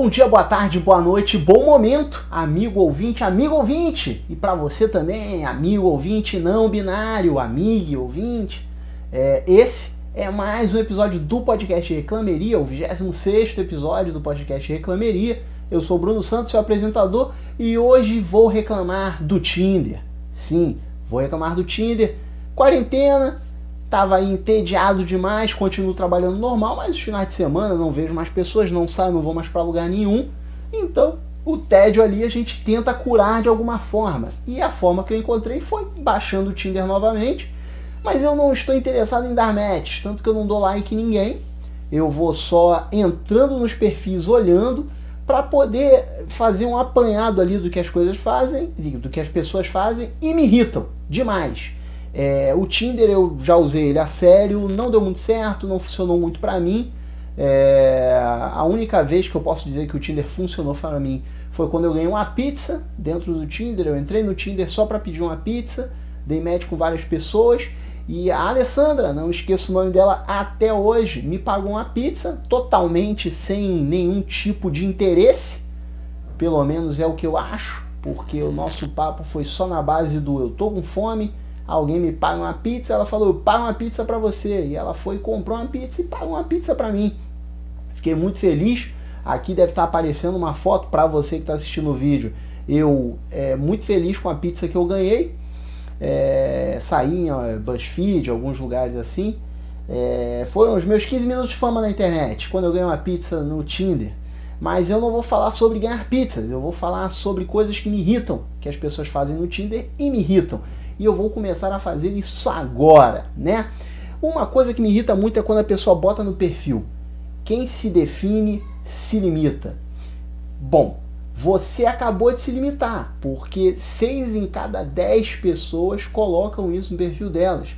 Bom dia, boa tarde, boa noite, bom momento, amigo ouvinte, amigo ouvinte. E para você também, amigo ouvinte não binário, amigo ouvinte. É, esse é mais um episódio do podcast Reclameria, o 26 episódio do podcast Reclameria. Eu sou Bruno Santos, seu apresentador, e hoje vou reclamar do Tinder. Sim, vou reclamar do Tinder. Quarentena, Tava entediado demais, continuo trabalhando normal, mas os finais de semana não vejo mais pessoas, não saio, não vou mais para lugar nenhum. Então, o tédio ali a gente tenta curar de alguma forma. E a forma que eu encontrei foi baixando o Tinder novamente. Mas eu não estou interessado em dar match, tanto que eu não dou like em ninguém. Eu vou só entrando nos perfis, olhando, para poder fazer um apanhado ali do que as coisas fazem, do que as pessoas fazem e me irritam demais. É, o Tinder eu já usei ele a sério, não deu muito certo, não funcionou muito para mim. É, a única vez que eu posso dizer que o Tinder funcionou para mim foi quando eu ganhei uma pizza dentro do Tinder. Eu entrei no Tinder só para pedir uma pizza, dei match com várias pessoas e a Alessandra, não esqueço o nome dela até hoje, me pagou uma pizza totalmente sem nenhum tipo de interesse. Pelo menos é o que eu acho, porque o nosso papo foi só na base do eu tô com fome alguém me paga uma pizza, ela falou, paga uma pizza para você. E ela foi comprou uma pizza e pagou uma pizza para mim. Fiquei muito feliz. Aqui deve estar aparecendo uma foto para você que está assistindo o vídeo. Eu é, muito feliz com a pizza que eu ganhei. É, saí em BuzzFeed, alguns lugares assim. É, foram os meus 15 minutos de fama na internet, quando eu ganhei uma pizza no Tinder. Mas eu não vou falar sobre ganhar pizzas, eu vou falar sobre coisas que me irritam, que as pessoas fazem no Tinder e me irritam e eu vou começar a fazer isso agora, né? Uma coisa que me irrita muito é quando a pessoa bota no perfil: quem se define se limita. Bom, você acabou de se limitar, porque seis em cada dez pessoas colocam isso no perfil delas.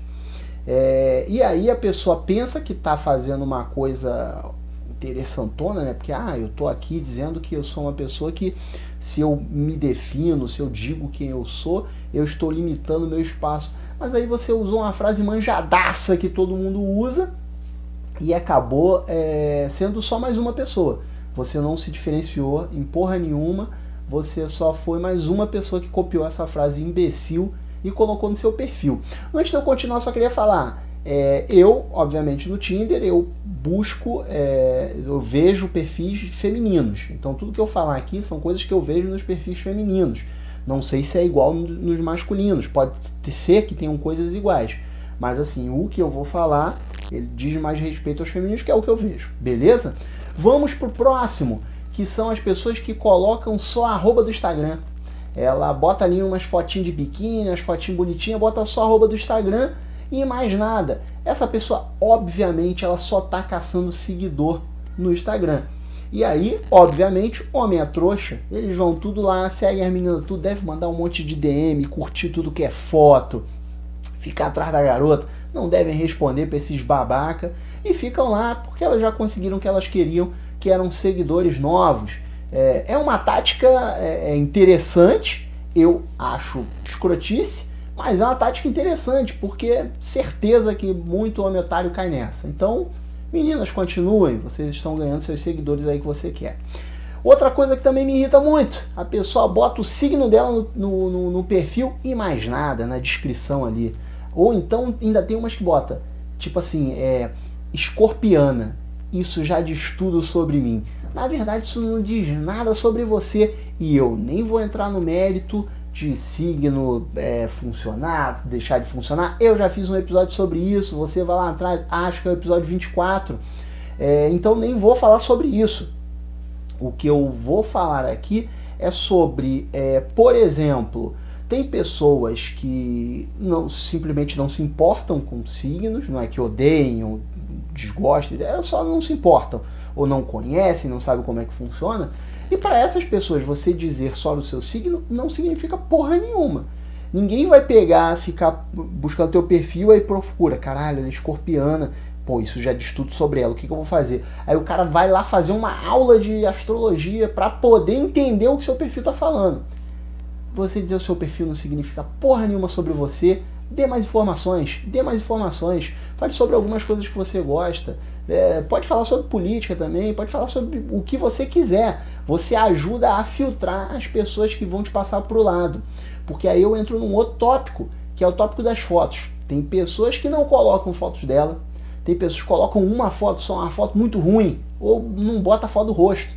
É, e aí a pessoa pensa que está fazendo uma coisa interessantona, né? Porque ah, eu tô aqui dizendo que eu sou uma pessoa que se eu me defino, se eu digo quem eu sou, eu estou limitando meu espaço. Mas aí você usou uma frase manjadaça que todo mundo usa e acabou é, sendo só mais uma pessoa. Você não se diferenciou em porra nenhuma, você só foi mais uma pessoa que copiou essa frase imbecil e colocou no seu perfil. Antes de eu continuar, só queria falar é, eu, obviamente, no Tinder, eu busco, é, eu vejo perfis femininos. Então, tudo que eu falar aqui são coisas que eu vejo nos perfis femininos. Não sei se é igual nos masculinos, pode ser que tenham coisas iguais. Mas, assim, o que eu vou falar, ele diz mais respeito aos femininos, que é o que eu vejo. Beleza? Vamos pro próximo, que são as pessoas que colocam só a arroba do Instagram. Ela bota ali umas fotinhas de biquíni, umas fotinhas bonitinhas, bota só a arroba do Instagram e mais nada. Essa pessoa, obviamente, ela só está caçando seguidor no Instagram. E aí, obviamente, homem é trouxa. Eles vão tudo lá, seguem as meninas tudo, deve mandar um monte de DM, curtir tudo que é foto, ficar atrás da garota. Não devem responder para esses babaca e ficam lá porque elas já conseguiram o que elas queriam, que eram seguidores novos. É, é uma tática é, é interessante, eu acho escrotice, mas é uma tática interessante, porque certeza que muito homem otário cai nessa. Então, meninas, continuem, vocês estão ganhando seus seguidores aí que você quer. Outra coisa que também me irrita muito, a pessoa bota o signo dela no, no, no, no perfil e mais nada na descrição ali. Ou então ainda tem umas que bota, tipo assim, é escorpiana. Isso já diz tudo sobre mim. Na verdade, isso não diz nada sobre você e eu nem vou entrar no mérito de signo é, funcionar, deixar de funcionar. Eu já fiz um episódio sobre isso, você vai lá atrás, acho que é o episódio 24. É, então nem vou falar sobre isso. O que eu vou falar aqui é sobre, é, por exemplo, tem pessoas que não simplesmente não se importam com signos, não é que odeiem ou desgostem, elas só não se importam ou não conhecem, não sabem como é que funciona. E para essas pessoas, você dizer só o seu signo não significa porra nenhuma. Ninguém vai pegar, ficar buscando teu perfil aí procura, caralho, ela é escorpiana, pô, isso já diz tudo sobre ela, o que, que eu vou fazer? Aí o cara vai lá fazer uma aula de astrologia para poder entender o que seu perfil tá falando. Você dizer o seu perfil não significa porra nenhuma sobre você, dê mais informações, dê mais informações, fale sobre algumas coisas que você gosta, é, pode falar sobre política também, pode falar sobre o que você quiser, você ajuda a filtrar as pessoas que vão te passar para o lado. Porque aí eu entro num outro tópico, que é o tópico das fotos. Tem pessoas que não colocam fotos dela, tem pessoas que colocam uma foto só, uma foto muito ruim, ou não bota a foto do rosto.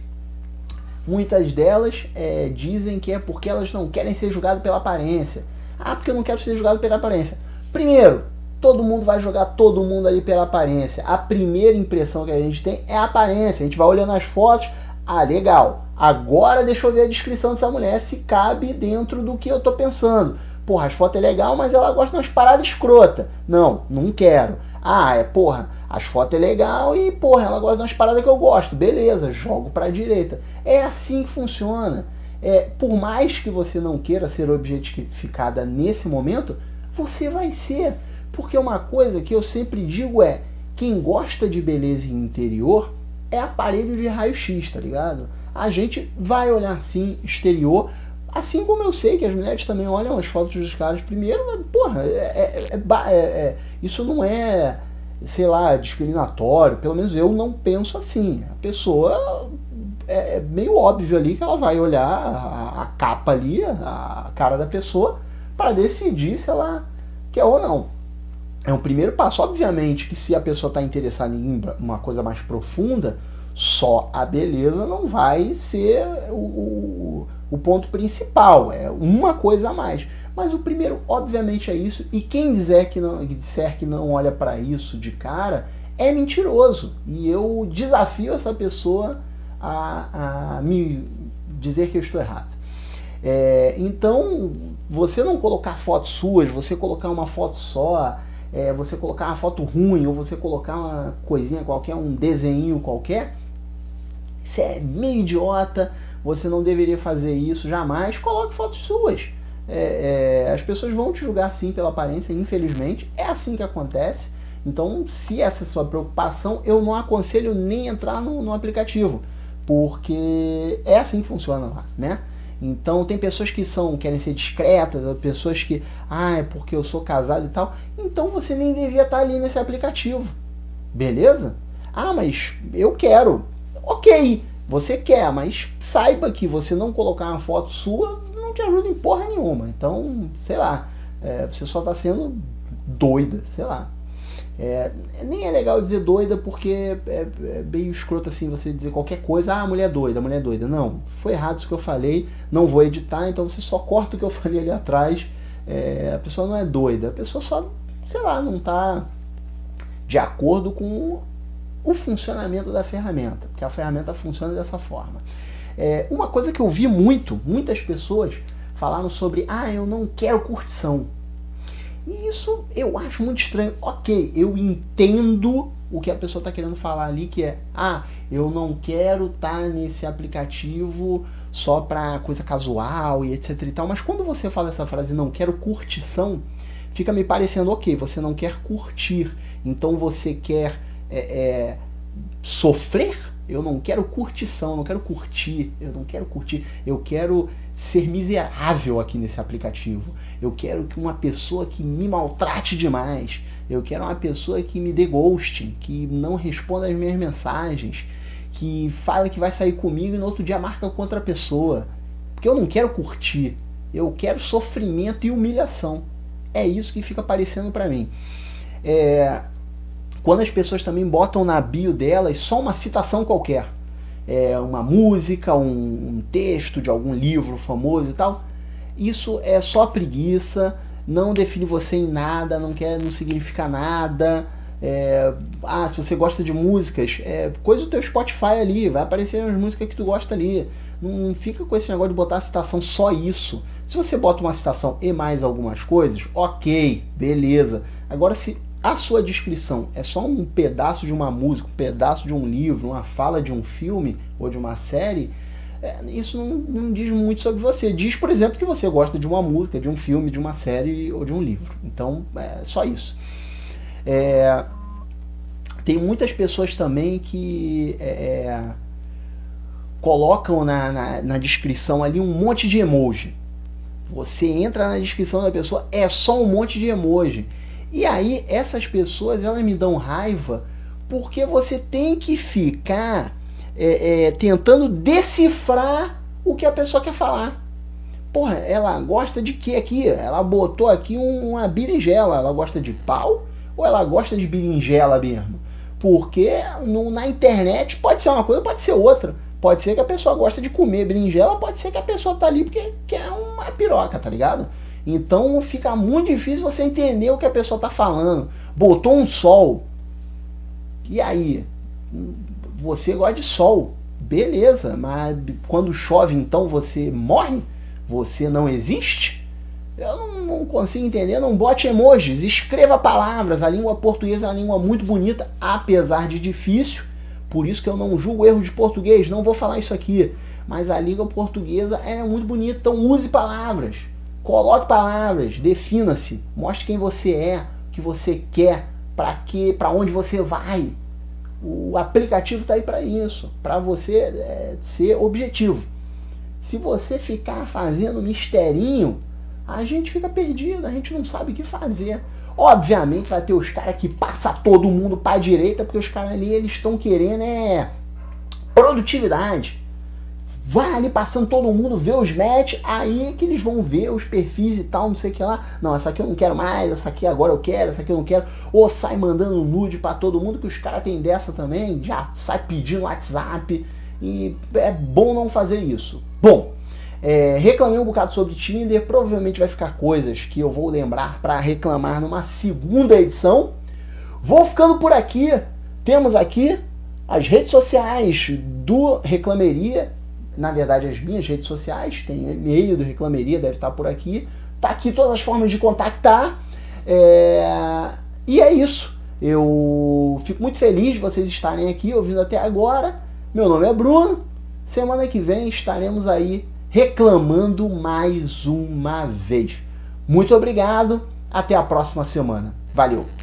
Muitas delas é, dizem que é porque elas não querem ser julgadas pela aparência. Ah, porque eu não quero ser julgado pela aparência. Primeiro, todo mundo vai jogar todo mundo ali pela aparência. A primeira impressão que a gente tem é a aparência. A gente vai olhando as fotos, ah, legal. Agora deixa eu ver a descrição dessa mulher se cabe dentro do que eu tô pensando. Porra, as fotos é legal, mas ela gosta de umas paradas escrota. Não, não quero. Ah, é porra, as fotos é legal e porra, ela gosta de umas paradas que eu gosto. Beleza, jogo para direita. É assim que funciona. É, por mais que você não queira ser objetificada nesse momento, você vai ser. Porque uma coisa que eu sempre digo é: quem gosta de beleza interior é aparelho de raio-x, tá ligado? A gente vai olhar sim exterior, assim como eu sei que as mulheres também olham as fotos dos caras primeiro, mas, porra, é, é, é, isso não é, sei lá, discriminatório, pelo menos eu não penso assim. A pessoa é meio óbvio ali que ela vai olhar a, a capa ali, a cara da pessoa, para decidir se ela quer ou não é um primeiro passo. Obviamente que se a pessoa está interessada em uma coisa mais profunda, só a beleza não vai ser o, o, ponto principal, é uma coisa a mais. Mas o primeiro, obviamente, é isso. E quem dizer que não, disser que não olha para isso de cara é mentiroso. E eu desafio essa pessoa a, a me dizer que eu estou errado. É, então, você não colocar fotos suas, você colocar uma foto só, é, você colocar uma foto ruim ou você colocar uma coisinha qualquer, um desenho qualquer, isso é meio idiota, você não deveria fazer isso jamais. Coloque fotos suas. É, é, as pessoas vão te julgar sim pela aparência, infelizmente, é assim que acontece. Então, se essa é a sua preocupação, eu não aconselho nem entrar no, no aplicativo, porque é assim que funciona lá, né? Então tem pessoas que são querem ser discretas, pessoas que, ah, é porque eu sou casado e tal. Então você nem devia estar ali nesse aplicativo. Beleza? Ah, mas eu quero. OK. Você quer, mas saiba que você não colocar uma foto sua não te ajuda em porra nenhuma. Então, sei lá, é, você só está sendo doida, sei lá. É, nem é legal dizer doida porque é, é, meio escroto assim você dizer qualquer coisa, ah, a mulher é doida, a mulher é doida. Não, foi errado isso que eu falei, não vou editar, então você só corta o que eu falei ali atrás. É, a pessoa não é doida, a pessoa só, sei lá, não está de acordo com o funcionamento da ferramenta, porque a ferramenta funciona dessa forma. É, uma coisa que eu vi muito, muitas pessoas falaram sobre, ah, eu não quero curtição. E isso eu acho muito estranho. Ok, eu entendo o que a pessoa está querendo falar ali, que é, ah, eu não quero estar tá nesse aplicativo só para coisa casual e etc e tal. Mas quando você fala essa frase, não quero curtição, fica me parecendo, ok, você não quer curtir, então você quer é, é, sofrer? Eu não quero curtição, não quero curtir, eu não quero curtir, eu quero ser miserável aqui nesse aplicativo. Eu quero que uma pessoa que me maltrate demais. Eu quero uma pessoa que me dê ghosting, que não responda as minhas mensagens, que fala que vai sair comigo e no outro dia marca com outra pessoa. Porque eu não quero curtir. Eu quero sofrimento e humilhação. É isso que fica aparecendo para mim. É... Quando as pessoas também botam na bio delas só uma citação qualquer, é uma música, um, um texto de algum livro famoso e tal, isso é só preguiça, não define você em nada, não quer, não significa nada. É, ah, se você gosta de músicas, é, coisa do teu Spotify ali, vai aparecer as músicas que tu gosta ali. Não fica com esse negócio de botar a citação só isso. Se você bota uma citação e mais algumas coisas, ok, beleza. Agora, se a sua descrição é só um pedaço de uma música, um pedaço de um livro, uma fala de um filme ou de uma série, é, isso não, não, diz muito sobre você. Diz, por exemplo, que você gosta de uma música, de um filme, de uma série ou de um livro. Então, é só isso. É, tem muitas pessoas também que é, é, colocam na, na, na descrição ali um monte de emoji. Você entra na descrição da pessoa, é só um monte de emoji. E aí, essas pessoas, elas me dão raiva porque você tem que ficar é, é, tentando decifrar o que a pessoa quer falar. Porra, ela gosta de que aqui? Ela botou aqui uma berinjela. Ela gosta de pau ou ela gosta de berinjela mesmo? Porque no, na internet pode ser uma coisa, pode ser outra. Pode ser que a pessoa gosta de comer berinjela, pode ser que a pessoa tá ali porque quer uma piroca, tá ligado? Então fica muito difícil você entender o que a pessoa tá falando. Botou um sol. E aí? Você gosta de sol. Beleza, mas quando chove então você morre? Você não existe? Eu não, não, consigo entender. Não bote emojis, escreva palavras. A língua portuguesa é uma língua muito bonita, apesar de difícil. Por isso que eu não julgo erro de português, não vou falar isso aqui. Mas a língua portuguesa é muito bonita, então use palavras. Coloque palavras, defina-se, mostre quem você é, o que você quer, para que, para onde você vai. O aplicativo está aí para isso, para você é, ser objetivo. Se você ficar fazendo misterinho, a gente fica perdido, a gente não sabe o que fazer. Obviamente vai ter os caras que passa todo mundo para a direita, porque os caras ali eles estão querendo é produtividade. Vai ali passando todo mundo, vê os match, aí que eles vão ver os perfis e tal, não sei o que lá. Não, essa aqui eu não quero mais, essa aqui agora eu quero, essa aqui eu não quero. Ou sai mandando nude para todo mundo, que os caras têm dessa também, já sai pedindo WhatsApp. E é bom não fazer isso. Bom, é, reclamei um bocado sobre Tinder, provavelmente vai ficar coisas que eu vou lembrar para reclamar numa segunda edição. Vou ficando por aqui. Temos aqui as redes sociais do Reclameria, na verdade as minhas redes sociais, tem e-mail do Reclameria, deve estar por aqui. Tá aqui todas as formas de contactar. É... E é isso. Eu fico muito feliz de vocês estarem aqui ouvindo até agora. Meu nome é Bruno. Semana que vem estaremos aí reclamando mais uma vez. Muito obrigado, até a próxima semana. Valeu!